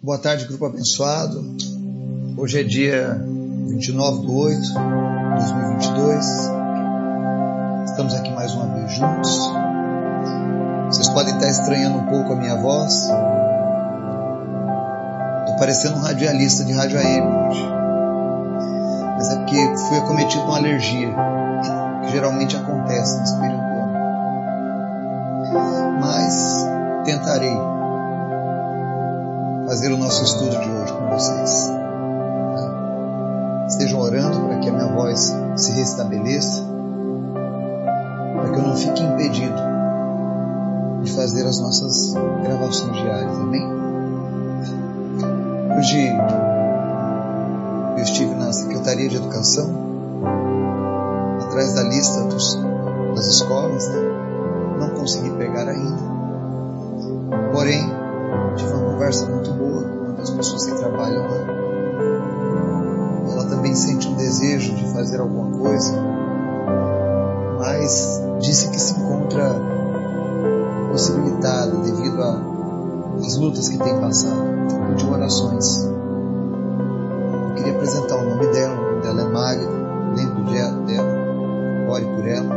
Boa tarde, grupo abençoado. Hoje é dia 29 de 8 de 2022. Estamos aqui mais uma vez juntos. Vocês podem estar estranhando um pouco a minha voz. Estou parecendo um radialista de rádio AM hoje. Mas é porque fui acometido de uma alergia, que geralmente acontece nesse período do. Mas tentarei fazer o nosso estudo de hoje com vocês. Tá? Estejam orando para que a minha voz se restabeleça, para que eu não fique impedido de fazer as nossas gravações diárias. Amém? Hoje eu estive na Secretaria de Educação, atrás da lista dos, das escolas, né? não consegui pegar ainda. Porém, tive uma conversa muito boa com uma das pessoas que trabalham lá. Ela também sente um desejo de fazer alguma coisa, mas disse que se encontra possibilitada devido às lutas que tem passado. Então pediu orações. Eu queria apresentar o nome dela, o nome dela é Magda, lembro dela, ore por ela.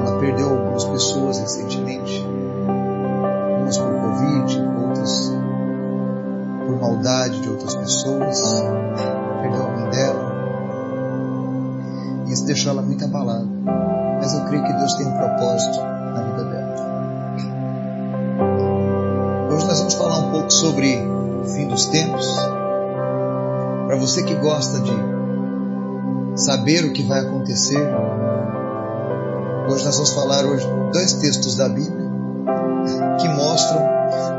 Ela perdeu algumas pessoas recentemente, umas por Covid, maldade de outras pessoas, perdeu a mãe dela. Isso deixou ela muito abalada. Mas eu creio que Deus tem um propósito na vida dela. Hoje nós vamos falar um pouco sobre o fim dos tempos. Para você que gosta de saber o que vai acontecer, hoje nós vamos falar hoje dois textos da Bíblia que mostram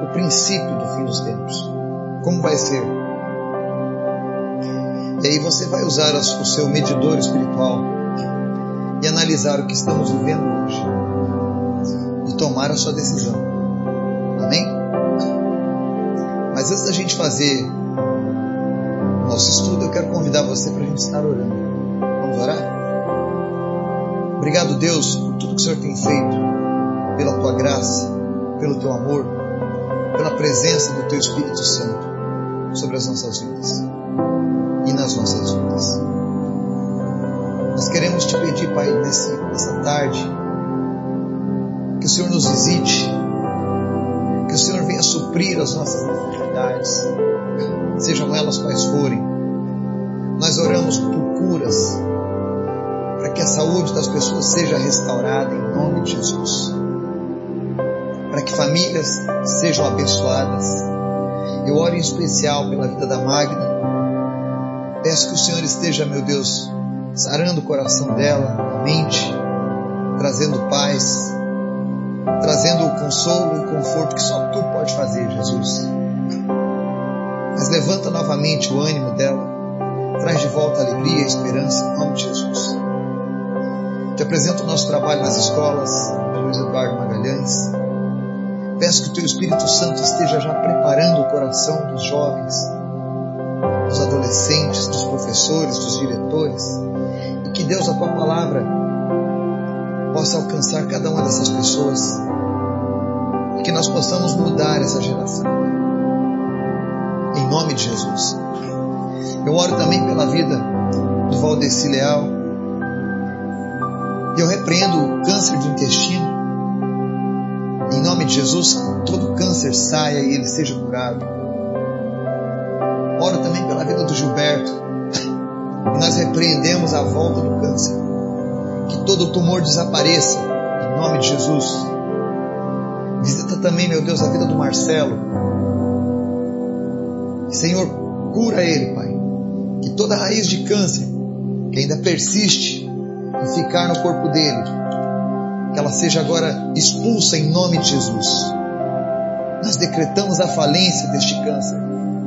o princípio do fim dos tempos. Como vai ser? E aí você vai usar o seu medidor espiritual e analisar o que estamos vivendo hoje e tomar a sua decisão. Amém? Mas antes da gente fazer nosso estudo, eu quero convidar você para a gente estar orando. Vamos orar? Obrigado, Deus, por tudo que o Senhor tem feito, pela tua graça, pelo teu amor, pela presença do teu Espírito Santo sobre as nossas vidas e nas nossas vidas. Nós queremos te pedir, Pai, nesse, nessa tarde, que o Senhor nos visite, que o Senhor venha suprir as nossas necessidades, sejam elas quais forem. Nós oramos por curas, para que a saúde das pessoas seja restaurada em nome de Jesus, para que famílias sejam abençoadas. Eu oro em especial pela vida da Magna. Peço que o Senhor esteja, meu Deus, sarando o coração dela, a mente, trazendo paz, trazendo o consolo e o conforto que só tu pode fazer, Jesus. Mas levanta novamente o ânimo dela, traz de volta a alegria e a esperança em nome de Jesus. Te apresento o nosso trabalho nas escolas, Luiz Eduardo Magalhães. Peço que o Teu Espírito Santo esteja já preparando o coração dos jovens, dos adolescentes, dos professores, dos diretores, e que Deus, a Tua palavra, possa alcançar cada uma dessas pessoas, e que nós possamos mudar essa geração. Em nome de Jesus. Eu oro também pela vida do Valdeci Leal, eu repreendo o câncer de intestino. Em nome de Jesus, todo câncer saia e ele seja curado. Oro também pela vida do Gilberto. E nós repreendemos a volta do câncer. Que todo tumor desapareça. Em nome de Jesus. Visita também, meu Deus, a vida do Marcelo. Senhor, cura ele, Pai. Que toda raiz de câncer que ainda persiste em ficar no corpo dele, que ela seja agora expulsa em nome de Jesus. Nós decretamos a falência deste câncer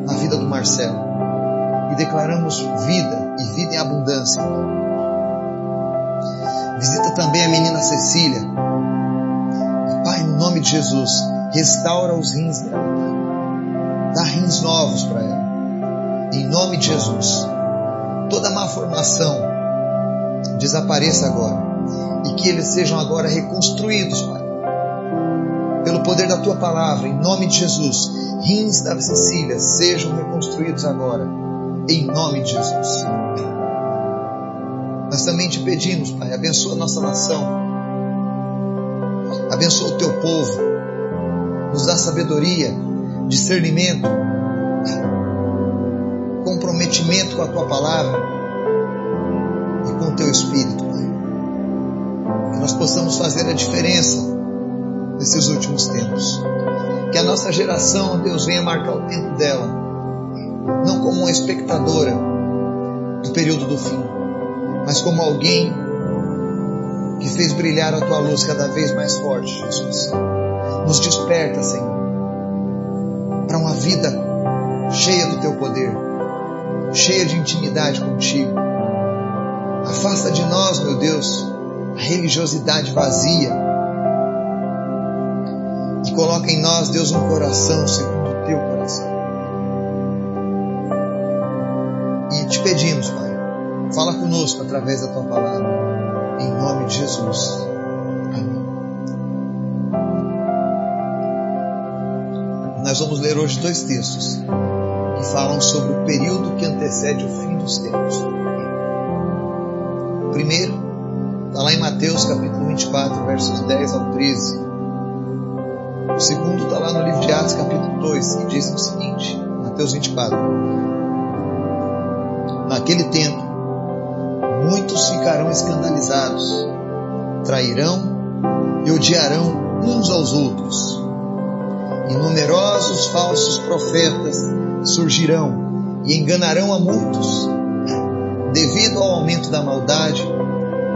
na vida do Marcelo e declaramos vida e vida em abundância. Visita também a menina Cecília. E, Pai, no nome de Jesus, restaura os rins dela. Dá rins novos para ela. Em nome de Jesus. Toda má formação desapareça agora que eles sejam agora reconstruídos, Pai. Pelo poder da tua palavra, em nome de Jesus, rins da Cecília sejam reconstruídos agora, em nome de Jesus. Nós também te pedimos, Pai, abençoa a nossa nação, abençoa o teu povo, nos dá sabedoria, discernimento, comprometimento com a tua palavra e com o teu espírito. Que nós possamos fazer a diferença nesses últimos tempos. Que a nossa geração, Deus, venha marcar o tempo dela, não como uma espectadora do período do fim, mas como alguém que fez brilhar a tua luz cada vez mais forte, Jesus. Nos desperta, Senhor, para uma vida cheia do teu poder, cheia de intimidade contigo. Afasta de nós, meu Deus, religiosidade vazia e coloca em nós, Deus, um coração segundo o teu coração. E te pedimos, Pai Fala conosco através da tua palavra. Em nome de Jesus. Amém. Nós vamos ler hoje dois textos que falam sobre o período que antecede o fim dos tempos. Primeiro está lá em Mateus capítulo 24, versos 10 ao 13. O segundo está lá no livro de Atos, capítulo 2, que diz o seguinte: Mateus 24. Naquele tempo, muitos ficarão escandalizados, trairão e odiarão uns aos outros. E numerosos falsos profetas surgirão e enganarão a muitos. Devido ao aumento da maldade,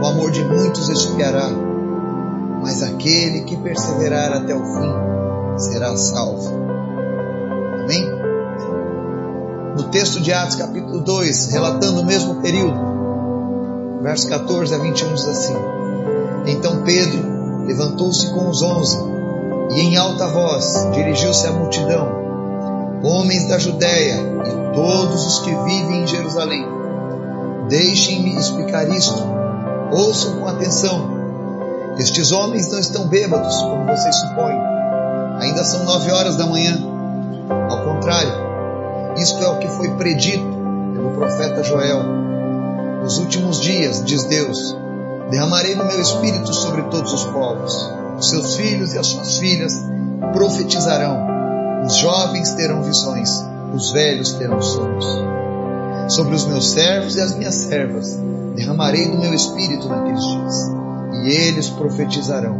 o amor de muitos esfriará, mas aquele que perseverar até o fim será salvo. Amém? No texto de Atos, capítulo 2, relatando o mesmo período, verso 14 a 21 diz assim: Então Pedro levantou-se com os onze e em alta voz dirigiu-se à multidão: Homens da Judéia e todos os que vivem em Jerusalém, deixem-me explicar isto. Ouçam com atenção. Estes homens não estão bêbados, como vocês supõem. Ainda são nove horas da manhã. Ao contrário, isto é o que foi predito pelo profeta Joel nos últimos dias, diz Deus, derramarei no meu espírito sobre todos os povos. Os seus filhos e as suas filhas profetizarão. Os jovens terão visões, os velhos terão sonhos. Sobre os meus servos e as minhas servas derramarei do meu espírito naqueles dias, e eles profetizarão.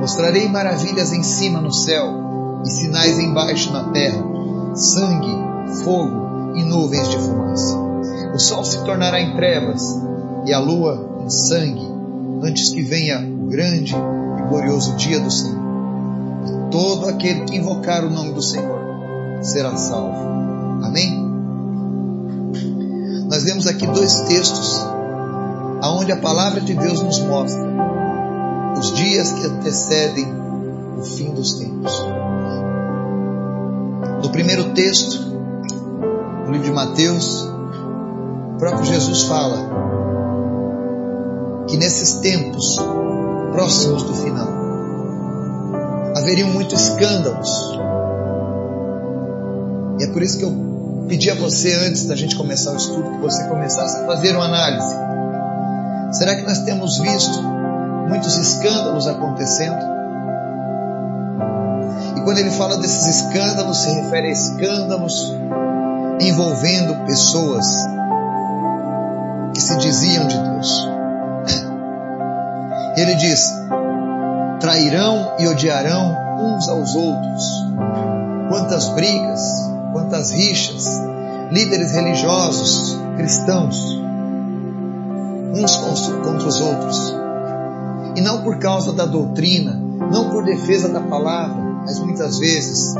Mostrarei maravilhas em cima no céu e sinais embaixo na terra: sangue, fogo e nuvens de fumaça. O sol se tornará em trevas e a lua em sangue, antes que venha o grande e glorioso dia do Senhor. Todo aquele que invocar o nome do Senhor será salvo. Amém? Nós vemos aqui dois textos aonde a palavra de Deus nos mostra os dias que antecedem o fim dos tempos. No primeiro texto, no livro de Mateus, o próprio Jesus fala que nesses tempos próximos do final haveriam muitos escândalos. E é por isso que eu pedi a você antes da gente começar o estudo que você começasse a fazer uma análise. Será que nós temos visto muitos escândalos acontecendo? E quando ele fala desses escândalos, se refere a escândalos envolvendo pessoas que se diziam de Deus. Ele diz: trairão e odiarão uns aos outros. Quantas brigas, quantas rixas, líderes religiosos, cristãos, uns contra os outros. E não por causa da doutrina, não por defesa da palavra, mas muitas vezes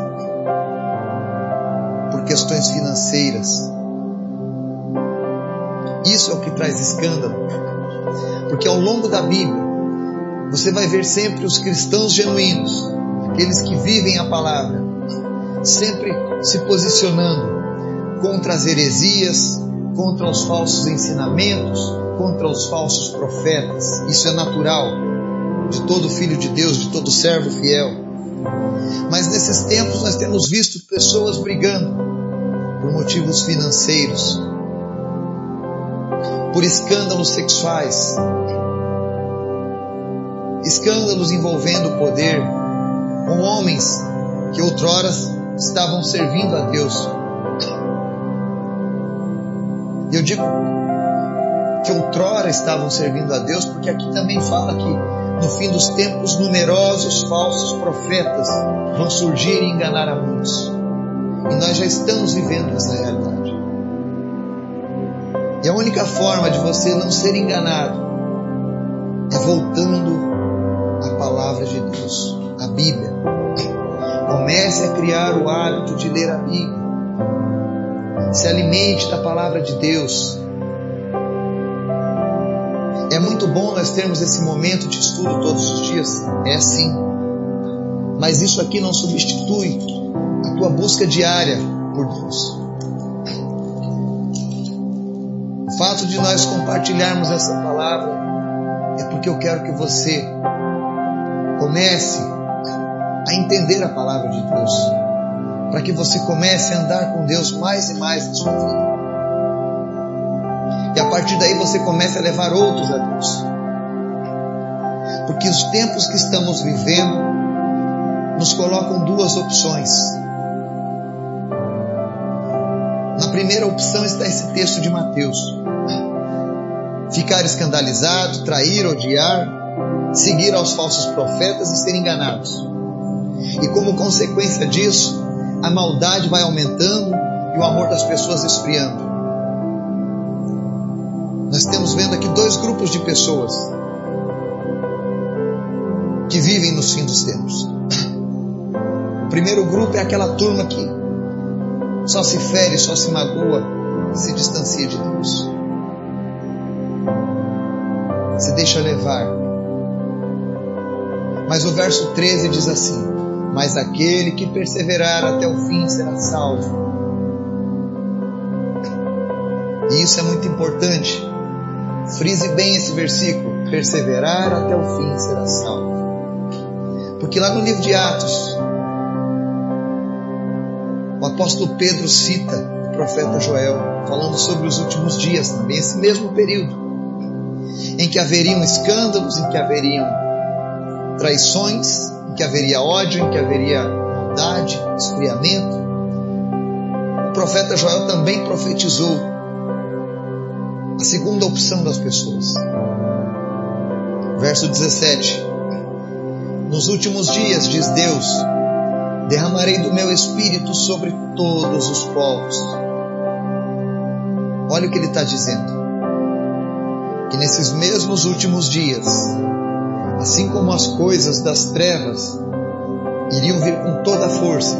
por questões financeiras, isso é o que traz escândalo. Porque ao longo da Bíblia, você vai ver sempre os cristãos genuínos, aqueles que vivem a palavra, sempre se posicionando contra as heresias, contra os falsos ensinamentos, contra os falsos profetas. Isso é natural de todo filho de Deus, de todo servo fiel. Mas nesses tempos nós temos visto pessoas brigando por motivos financeiros, por escândalos sexuais, escândalos envolvendo o poder, com homens que outrora estavam servindo a Deus. Eu digo que outrora estavam servindo a Deus, porque aqui também fala que no fim dos tempos numerosos falsos profetas vão surgir e enganar a muitos. E nós já estamos vivendo essa realidade. E a única forma de você não ser enganado é voltando à palavra de Deus, a Bíblia. Comece a criar o hábito de ler a Bíblia. Se alimente da palavra de Deus. É muito bom nós termos esse momento de estudo todos os dias. É sim. Mas isso aqui não substitui a tua busca diária por Deus. O fato de nós compartilharmos essa palavra é porque eu quero que você comece entender a palavra de Deus, para que você comece a andar com Deus mais e mais na sua vida. E a partir daí você comece a levar outros a Deus. Porque os tempos que estamos vivendo nos colocam duas opções. Na primeira opção está esse texto de Mateus: ficar escandalizado, trair, odiar, seguir aos falsos profetas e ser enganados. E como consequência disso, a maldade vai aumentando e o amor das pessoas esfriando. Nós temos vendo aqui dois grupos de pessoas que vivem nos fins dos tempos. O primeiro grupo é aquela turma que só se fere, só se magoa, se distancia de Deus. Se deixa levar. Mas o verso 13 diz assim: Mas aquele que perseverar até o fim será salvo. E isso é muito importante Frise bem esse versículo: perseverar até o fim será salvo. Porque lá no livro de Atos, o apóstolo Pedro cita o profeta Joel, falando sobre os últimos dias também, esse mesmo período, em que haveriam escândalos, em que haveriam traições, que haveria ódio, em que haveria maldade, esfriamento. O profeta Joel também profetizou a segunda opção das pessoas. Verso 17: Nos últimos dias, diz Deus, derramarei do meu espírito sobre todos os povos. Olha o que ele está dizendo. Que nesses mesmos últimos dias, assim como as coisas das trevas iriam vir com toda a força,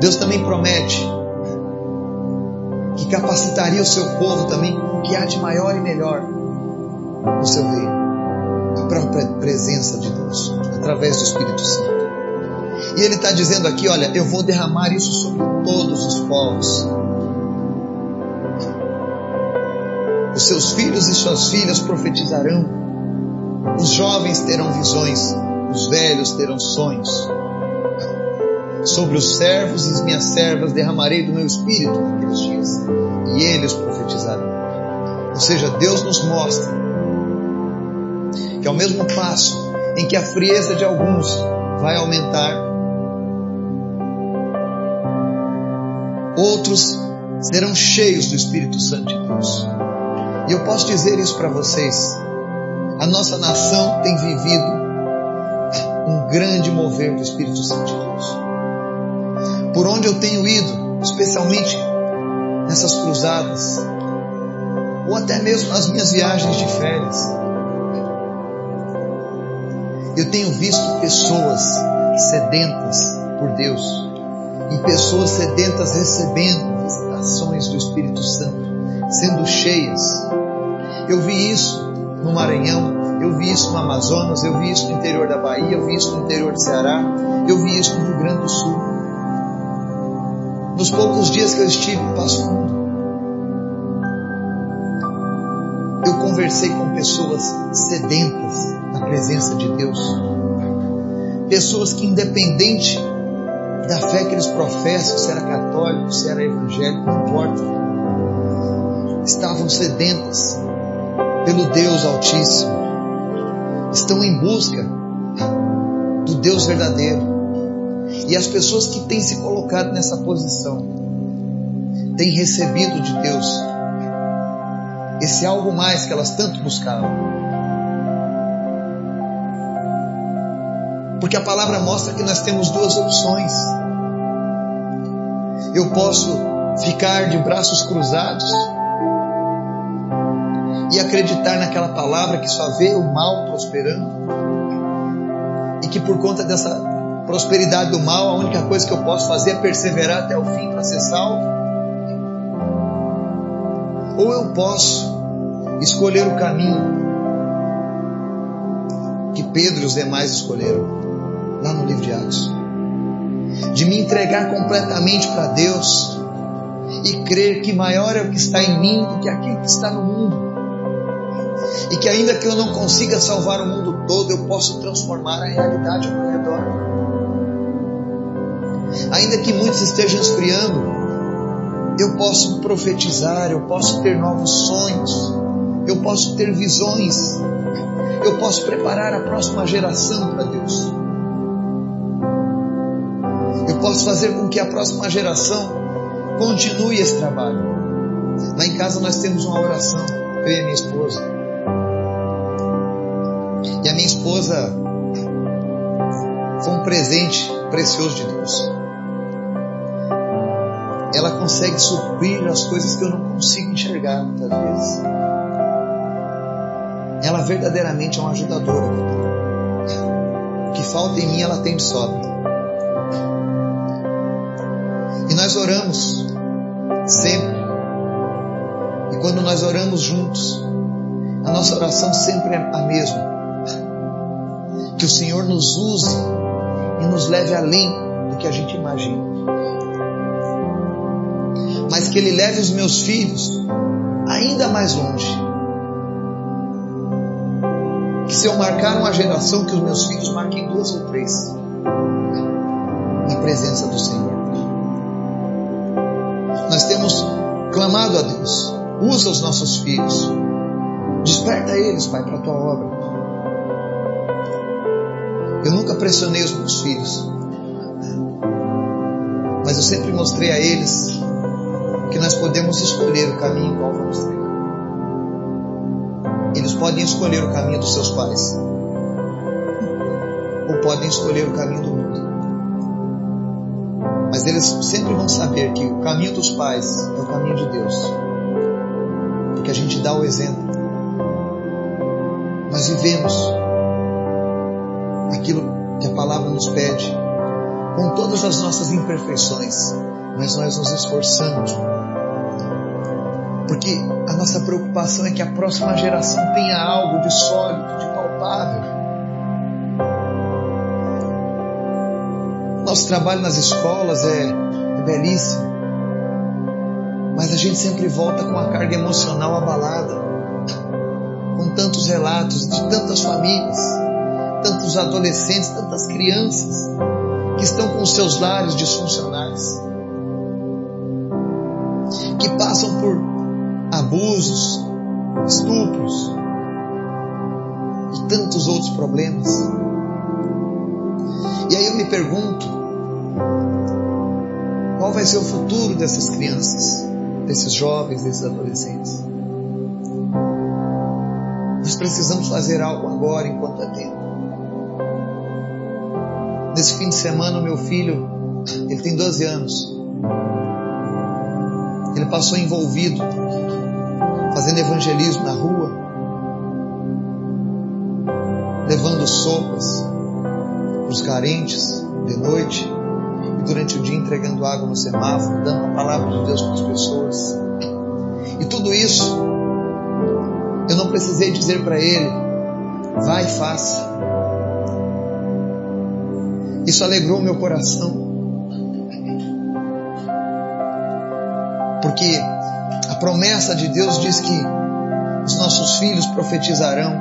Deus também promete que capacitaria o seu povo também com o que há de maior e melhor no seu reino. A própria presença de Deus, através do Espírito Santo. E ele está dizendo aqui: olha, eu vou derramar isso sobre todos os povos. Os seus filhos e suas filhas profetizarão, os jovens terão visões, os velhos terão sonhos. Sobre os servos e as minhas servas derramarei do meu espírito naqueles dias, e eles profetizarão. Ou seja, Deus nos mostra que ao mesmo passo em que a frieza de alguns vai aumentar, outros serão cheios do Espírito Santo de Deus. E eu posso dizer isso para vocês. A nossa nação tem vivido um grande mover do Espírito Santo de Deus por onde eu tenho ido, especialmente nessas cruzadas, ou até mesmo nas minhas viagens de férias. Eu tenho visto pessoas sedentas por Deus e pessoas sedentas recebendo visitações do Espírito Santo, sendo cheias. Eu vi isso no Maranhão, eu vi isso no Amazonas, eu vi isso no interior da Bahia, eu vi isso no interior do Ceará, eu vi isso no Rio Grande do Sul nos poucos dias que eu estive em Passo Fundo. Eu conversei com pessoas sedentas na presença de Deus. Pessoas que, independente da fé que eles professam, se era católico, se era evangélico, não importa, estavam sedentas pelo Deus Altíssimo, estão em busca do Deus verdadeiro. E as pessoas que têm se colocado nessa posição têm recebido de Deus esse algo mais que elas tanto buscavam. Porque a palavra mostra que nós temos duas opções. Eu posso ficar de braços cruzados e acreditar naquela palavra que só vê o mal prosperando e que por conta dessa prosperidade do mal, a única coisa que eu posso fazer é perseverar até o fim para ser salvo. Ou eu posso escolher o caminho que Pedro e os demais escolheram, lá no livro de Atos, de me entregar completamente para Deus e crer que maior é o que está em mim do que aquilo que está no mundo. E que ainda que eu não consiga salvar o mundo todo, eu posso transformar a realidade ao meu redor. Ainda que muitos estejam esfriando, eu posso profetizar, eu posso ter novos sonhos, eu posso ter visões, eu posso preparar a próxima geração para Deus. Eu posso fazer com que a próxima geração continue esse trabalho. Lá em casa nós temos uma oração, eu e minha esposa. Minha esposa foi um presente precioso de Deus. Ela consegue suprir as coisas que eu não consigo enxergar muitas vezes. Ela verdadeiramente é uma ajudadora. O que falta em mim, ela tem de sobra. E nós oramos sempre. E quando nós oramos juntos, a nossa oração sempre é a mesma. Que o Senhor nos use e nos leve além do que a gente imagina. Mas que Ele leve os meus filhos ainda mais longe que se eu marcar uma geração, que os meus filhos marquem duas ou três na presença do Senhor. Nós temos clamado a Deus, usa os nossos filhos, desperta eles, Pai, para a tua obra. Eu nunca pressionei os meus filhos, mas eu sempre mostrei a eles que nós podemos escolher o caminho qual vamos ter. Eles podem escolher o caminho dos seus pais, ou podem escolher o caminho do mundo. Mas eles sempre vão saber que o caminho dos pais é o caminho de Deus, porque a gente dá o exemplo. Nós vivemos aquilo que a palavra nos pede, com todas as nossas imperfeições, mas nós nos esforçamos porque a nossa preocupação é que a próxima geração tenha algo de sólido, de palpável. Nosso trabalho nas escolas é, é belíssimo, mas a gente sempre volta com a carga emocional abalada, com tantos relatos de tantas famílias, tantos adolescentes, tantas crianças que estão com seus lares disfuncionais, que passam por abusos, estupros e tantos outros problemas. E aí eu me pergunto, qual vai ser o futuro dessas crianças, desses jovens, desses adolescentes? Nós precisamos fazer algo agora enquanto é tempo. Nesse fim de semana, o meu filho, ele tem 12 anos, ele passou envolvido fazendo evangelismo na rua, levando sopas para os carentes de noite e durante o dia entregando água no semáforo, dando a palavra de Deus para as pessoas. E tudo isso, eu não precisei dizer para ele, vai e faça. Isso alegrou meu coração. Porque a promessa de Deus diz que os nossos filhos profetizarão.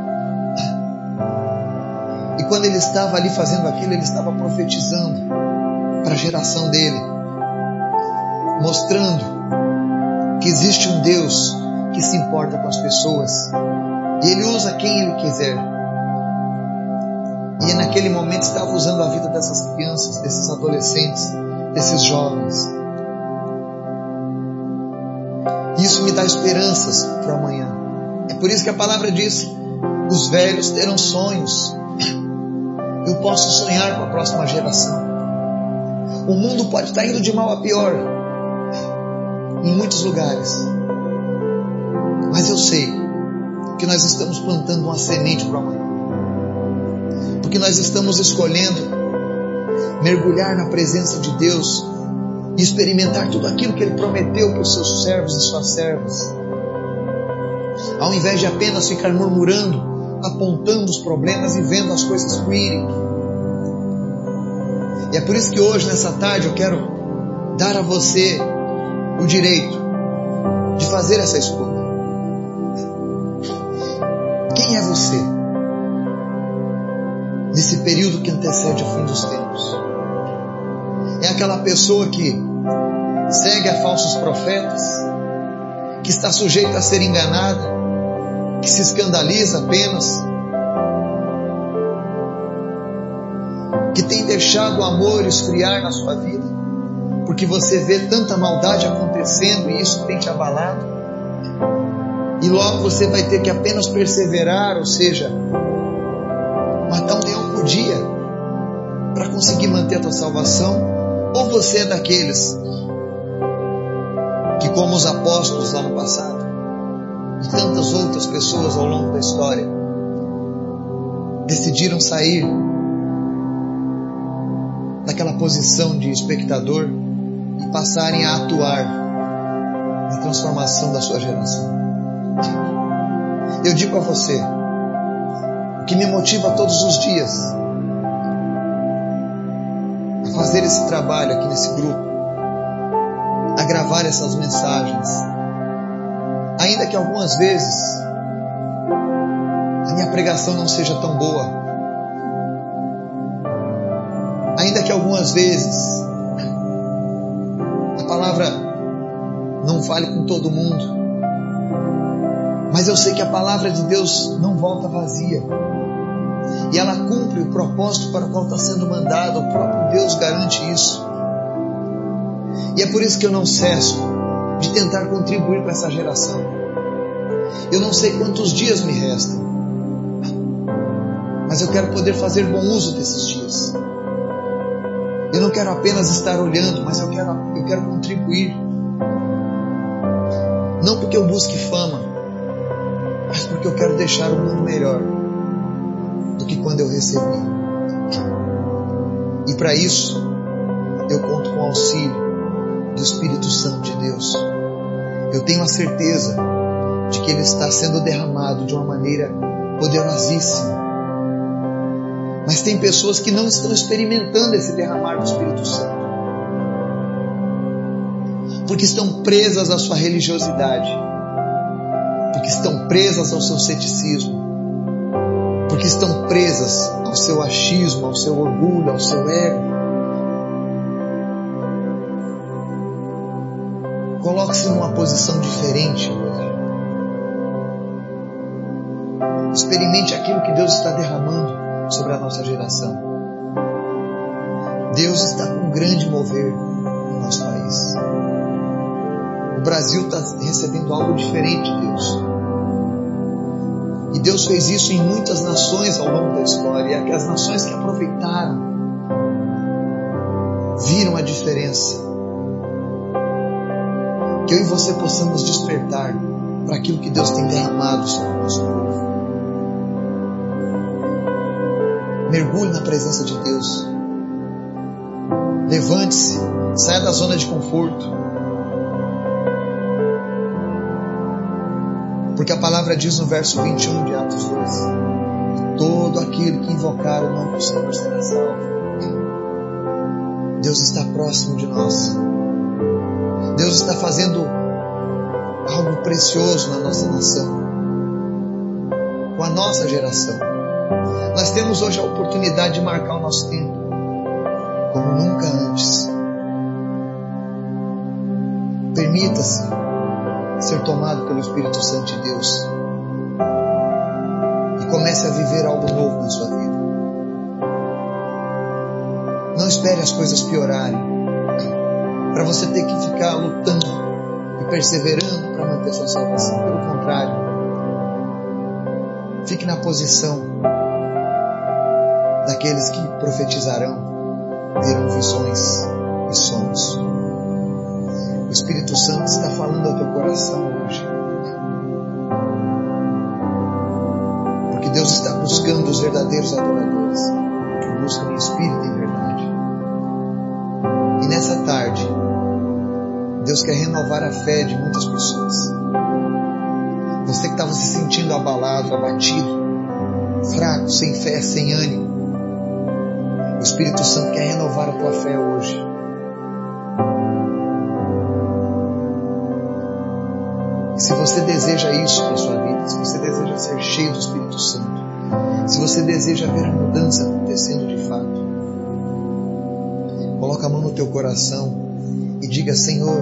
E quando ele estava ali fazendo aquilo, ele estava profetizando para a geração dele, mostrando que existe um Deus que se importa com as pessoas e ele usa quem ele quiser. E naquele momento estava usando a vida dessas crianças, desses adolescentes, desses jovens. Isso me dá esperanças para amanhã. É por isso que a palavra diz: os velhos terão sonhos. Eu posso sonhar com a próxima geração. O mundo pode estar indo de mal a pior em muitos lugares. Mas eu sei que nós estamos plantando uma semente para amanhã. Porque nós estamos escolhendo mergulhar na presença de Deus e experimentar tudo aquilo que Ele prometeu para os seus servos e suas servas. Ao invés de apenas ficar murmurando, apontando os problemas e vendo as coisas fluírem. E é por isso que hoje, nessa tarde, eu quero dar a você o direito de fazer essa escolha. Quem é você? Nesse período que antecede o fim dos tempos. É aquela pessoa que segue a falsos profetas, que está sujeita a ser enganada, que se escandaliza apenas, que tem deixado o amor esfriar na sua vida, porque você vê tanta maldade acontecendo e isso tem te abalado, e logo você vai ter que apenas perseverar, ou seja, matar um dia para conseguir manter a tua salvação, ou você é daqueles que, como os apóstolos lá no passado, e tantas outras pessoas ao longo da história, decidiram sair daquela posição de espectador e passarem a atuar na transformação da sua geração. Eu digo a você, que me motiva todos os dias a fazer esse trabalho aqui nesse grupo, a gravar essas mensagens, ainda que algumas vezes a minha pregação não seja tão boa, ainda que algumas vezes a palavra não fale com todo mundo, mas eu sei que a palavra de Deus não volta vazia. E ela cumpre o propósito para o qual está sendo mandada. O próprio Deus garante isso. E é por isso que eu não cesso de tentar contribuir com essa geração. Eu não sei quantos dias me restam, mas eu quero poder fazer bom uso desses dias. Eu não quero apenas estar olhando, mas eu quero, eu quero contribuir. Não porque eu busque fama, mas porque eu quero deixar o mundo melhor do que quando eu recebi. E para isso, eu conto com o auxílio do Espírito Santo de Deus. Eu tenho a certeza de que ele está sendo derramado de uma maneira poderosíssima. Mas tem pessoas que não estão experimentando esse derramar do Espírito Santo. Porque estão presas à sua religiosidade. Porque estão presas ao seu ceticismo. Porque estão presas ao seu achismo, ao seu orgulho, ao seu ego. Coloque-se numa posição diferente hoje. Experimente aquilo que Deus está derramando sobre a nossa geração. Deus está com um grande mover no nosso país. O Brasil está recebendo algo diferente de Deus. E Deus fez isso em muitas nações ao longo da história. As nações que aproveitaram viram a diferença que eu e você possamos despertar para aquilo que Deus tem derramado sobre o nosso povo. Mergulhe na presença de Deus. Levante-se, saia da zona de conforto. Porque a palavra diz no verso 21 de Atos 2: Todo aquele que invocar o nome do Senhor será salvo. Deus está próximo de nós. Deus está fazendo algo precioso na nossa nação, com a nossa geração. Nós temos hoje a oportunidade de marcar o nosso tempo como nunca antes. Permita-se ser tomado pelo Espírito Santo de Deus e comece a viver algo novo na sua vida. Não espere as coisas piorarem para você ter que ficar lutando e perseverando para manter sua salvação. Pelo contrário, fique na posição daqueles que profetizarão, terão visões e sonhos. O Espírito Santo está falando ao teu coração hoje. Porque Deus está buscando os verdadeiros adoradores, que buscam em espírito em verdade. E nessa tarde, Deus quer renovar a fé de muitas pessoas. Você que estava se sentindo abalado, abatido, fraco, sem fé, sem ânimo. O Espírito Santo quer renovar a tua fé hoje. Se você deseja isso para sua vida, se você deseja ser cheio do Espírito Santo, se você deseja ver a mudança acontecendo de fato, coloca a mão no teu coração e diga: Senhor,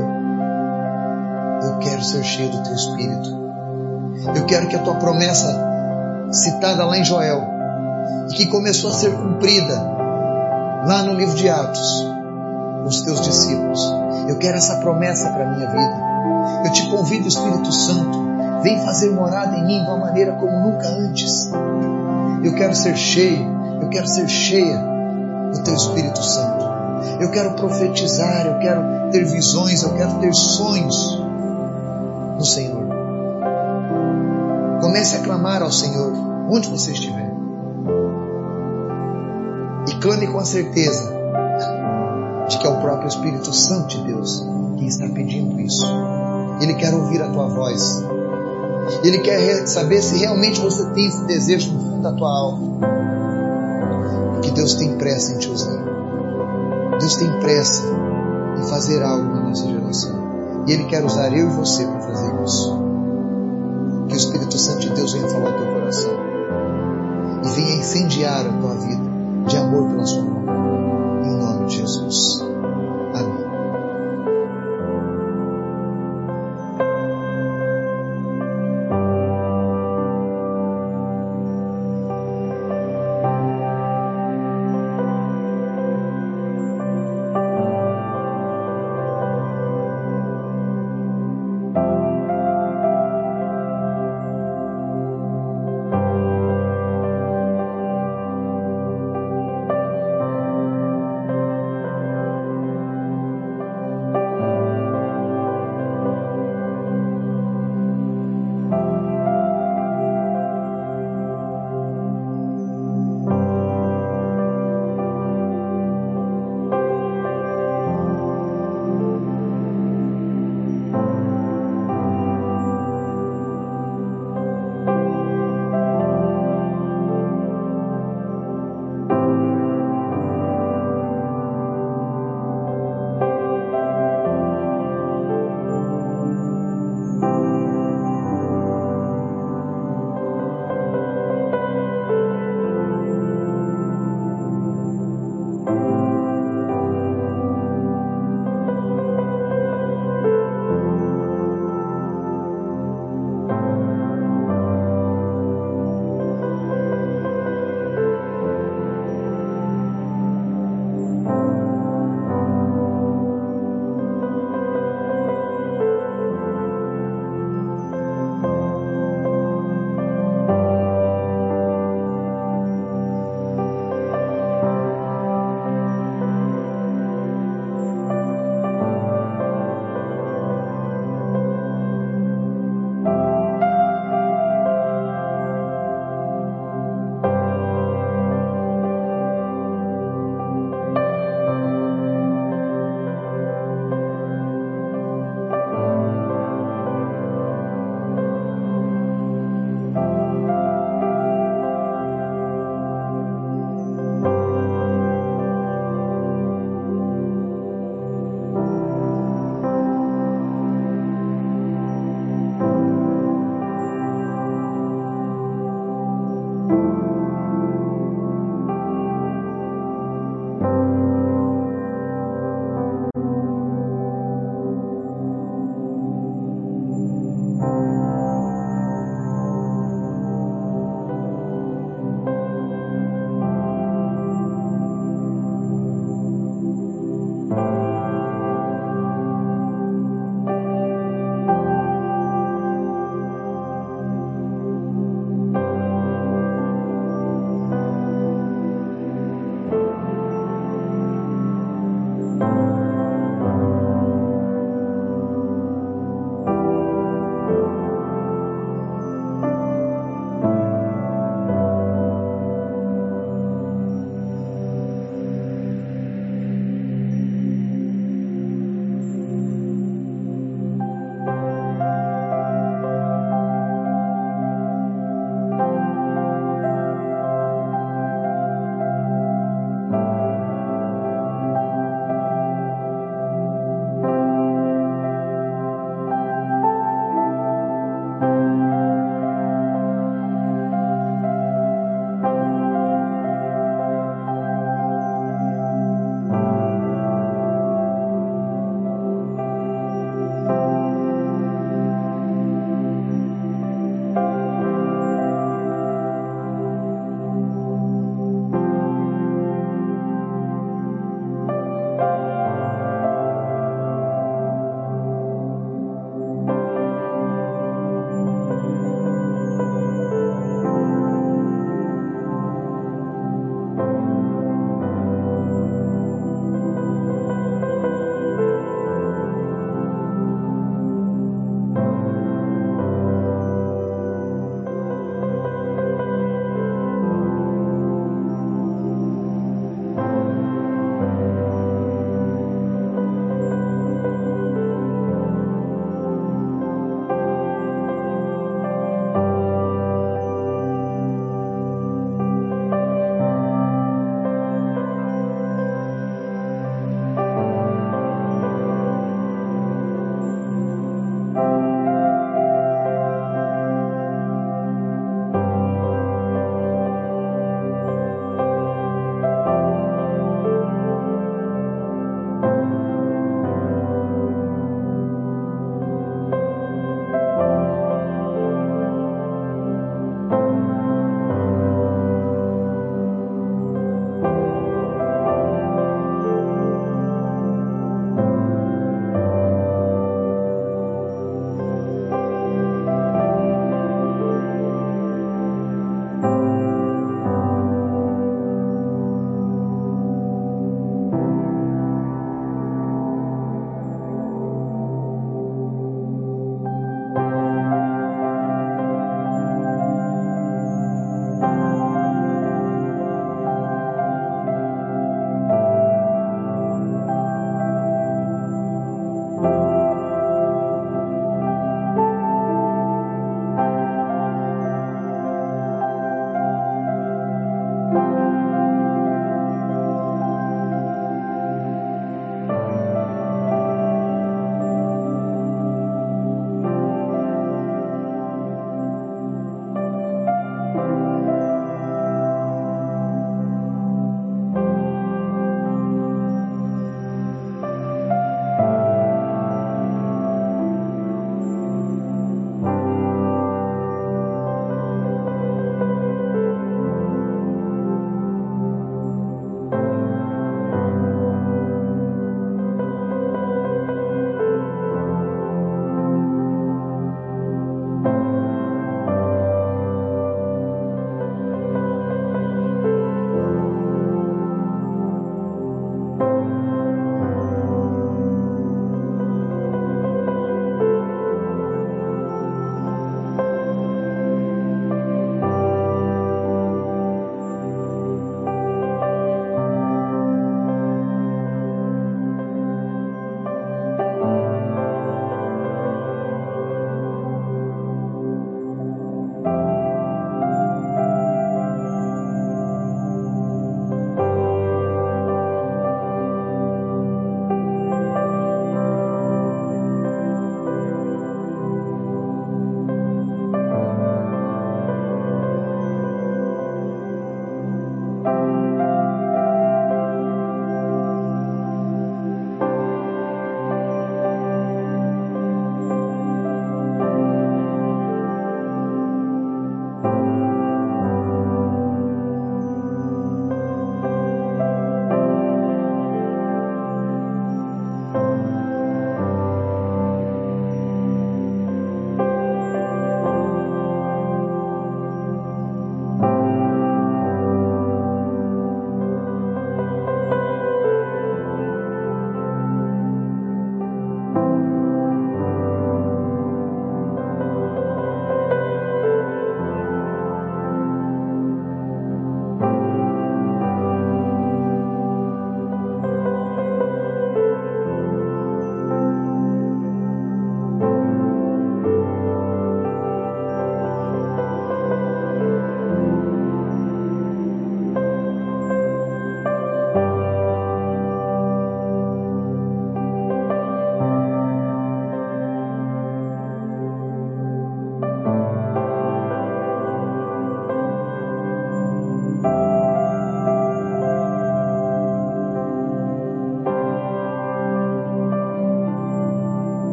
eu quero ser cheio do teu Espírito. Eu quero que a tua promessa, citada lá em Joel, e que começou a ser cumprida lá no livro de Atos, com os teus discípulos, eu quero essa promessa para a minha vida. Eu te convido, Espírito Santo, vem fazer morada em mim de uma maneira como nunca antes. Eu quero ser cheio, eu quero ser cheia do teu Espírito Santo. Eu quero profetizar, eu quero ter visões, eu quero ter sonhos no Senhor. Comece a clamar ao Senhor, onde você estiver. E clame com a certeza de que é o próprio Espírito Santo de Deus que está pedindo isso. Ele quer ouvir a tua voz. Ele quer saber se realmente você tem esse desejo no fundo da tua alma. Que Deus tem pressa em te usar. Deus tem pressa em fazer algo na nossa geração. E Ele quer usar eu e você para fazer isso. Que o Espírito Santo de Deus venha falar ao teu coração. E venha incendiar a tua vida de amor pela sua mão.